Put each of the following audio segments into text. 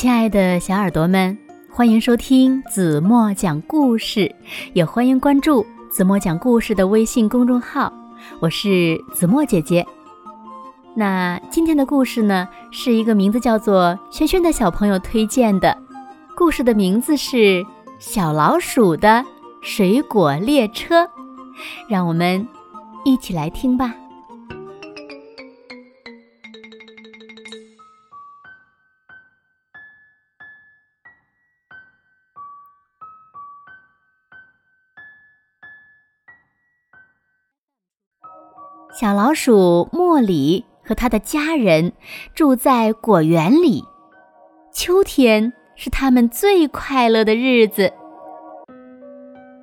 亲爱的小耳朵们，欢迎收听子墨讲故事，也欢迎关注子墨讲故事的微信公众号。我是子墨姐姐。那今天的故事呢，是一个名字叫做轩轩的小朋友推荐的，故事的名字是《小老鼠的水果列车》，让我们一起来听吧。小老鼠莫里和他的家人住在果园里。秋天是他们最快乐的日子。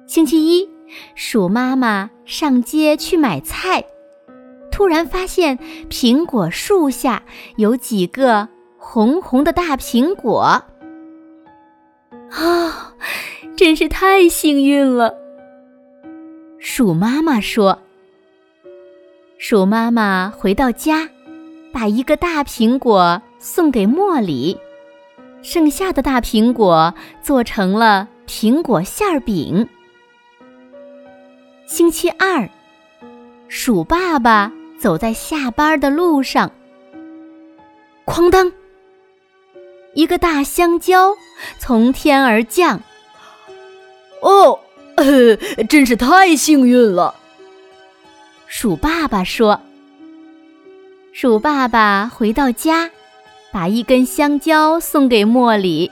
星期一，鼠妈妈上街去买菜，突然发现苹果树下有几个红红的大苹果。啊，真是太幸运了！鼠妈妈说。鼠妈妈回到家，把一个大苹果送给茉莉，剩下的大苹果做成了苹果馅儿饼。星期二，鼠爸爸走在下班的路上，哐当，一个大香蕉从天而降。哦，呃 真是太幸运了。鼠爸爸说：“鼠爸爸回到家，把一根香蕉送给茉莉，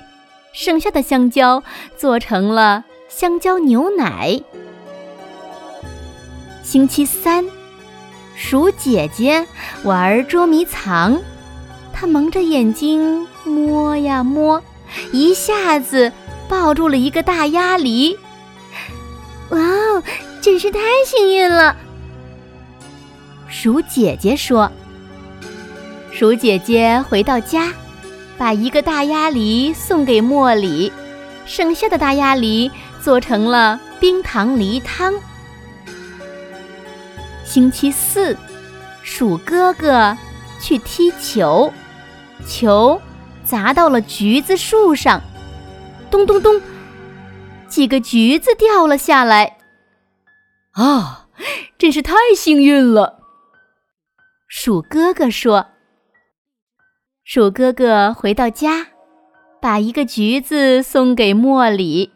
剩下的香蕉做成了香蕉牛奶。”星期三，鼠姐姐玩捉迷藏，她蒙着眼睛摸呀摸，一下子抱住了一个大鸭梨。哇哦，真是太幸运了！鼠姐姐说：“鼠姐姐回到家，把一个大鸭梨送给茉莉，剩下的大鸭梨做成了冰糖梨汤。”星期四，鼠哥哥去踢球，球砸到了橘子树上，咚咚咚，几个橘子掉了下来。啊，真是太幸运了！鼠哥哥说：“鼠哥哥回到家，把一个橘子送给茉莉，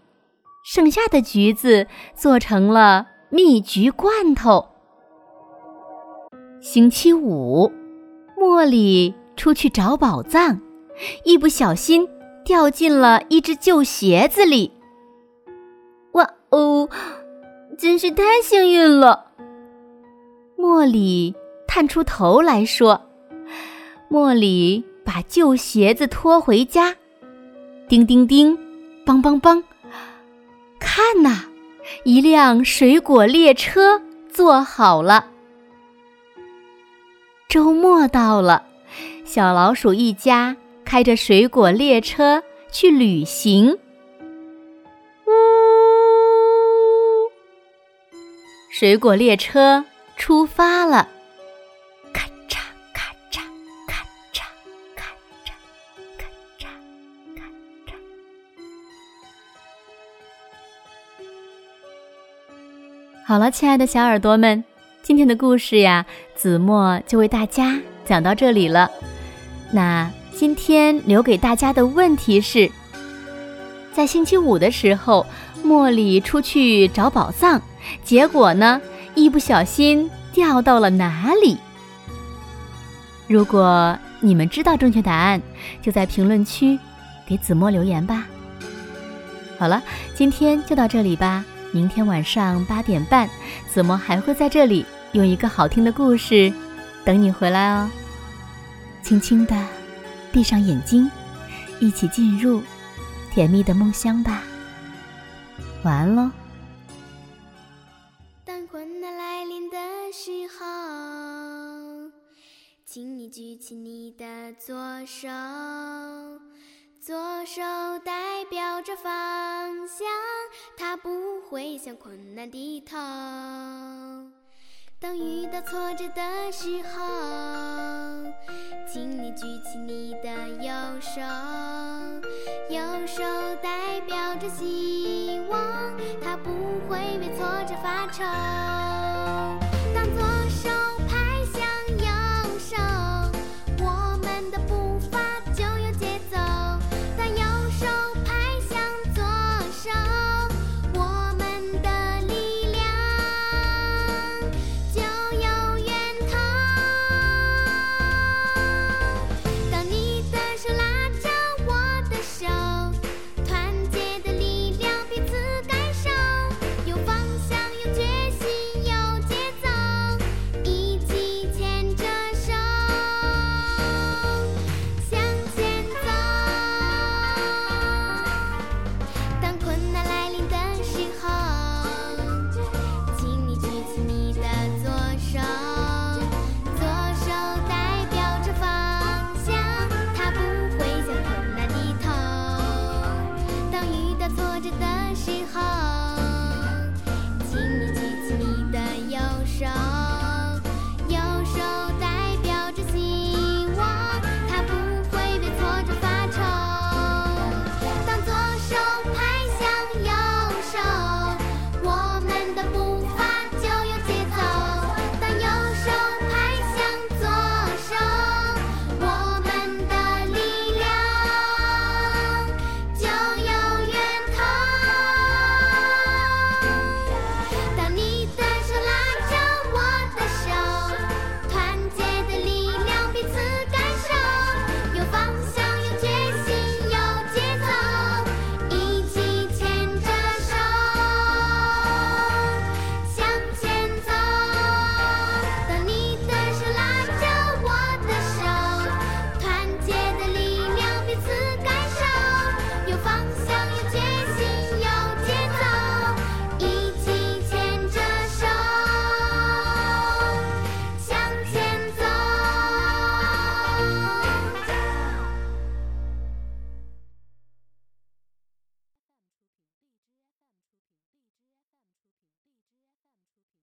剩下的橘子做成了蜜橘罐头。”星期五，茉莉出去找宝藏，一不小心掉进了一只旧鞋子里。哇哦，真是太幸运了！茉莉。探出头来说：“茉莉把旧鞋子拖回家，叮叮叮，梆梆梆，看呐，一辆水果列车做好了。周末到了，小老鼠一家开着水果列车去旅行。呜，水果列车出发了。”好了，亲爱的小耳朵们，今天的故事呀，子墨就为大家讲到这里了。那今天留给大家的问题是：在星期五的时候，茉莉出去找宝藏，结果呢，一不小心掉到了哪里？如果你们知道正确答案，就在评论区给子墨留言吧。好了，今天就到这里吧。明天晚上八点半，子墨还会在这里用一个好听的故事等你回来哦。轻轻的闭上眼睛，一起进入甜蜜的梦乡吧。晚安喽。当困难来临的时候，请你举起你的左手。左手代表着方向，它不会向困难低头。当遇到挫折的时候，请你举起你的右手，右手代表着希望，它不会为挫折发愁。着的信号。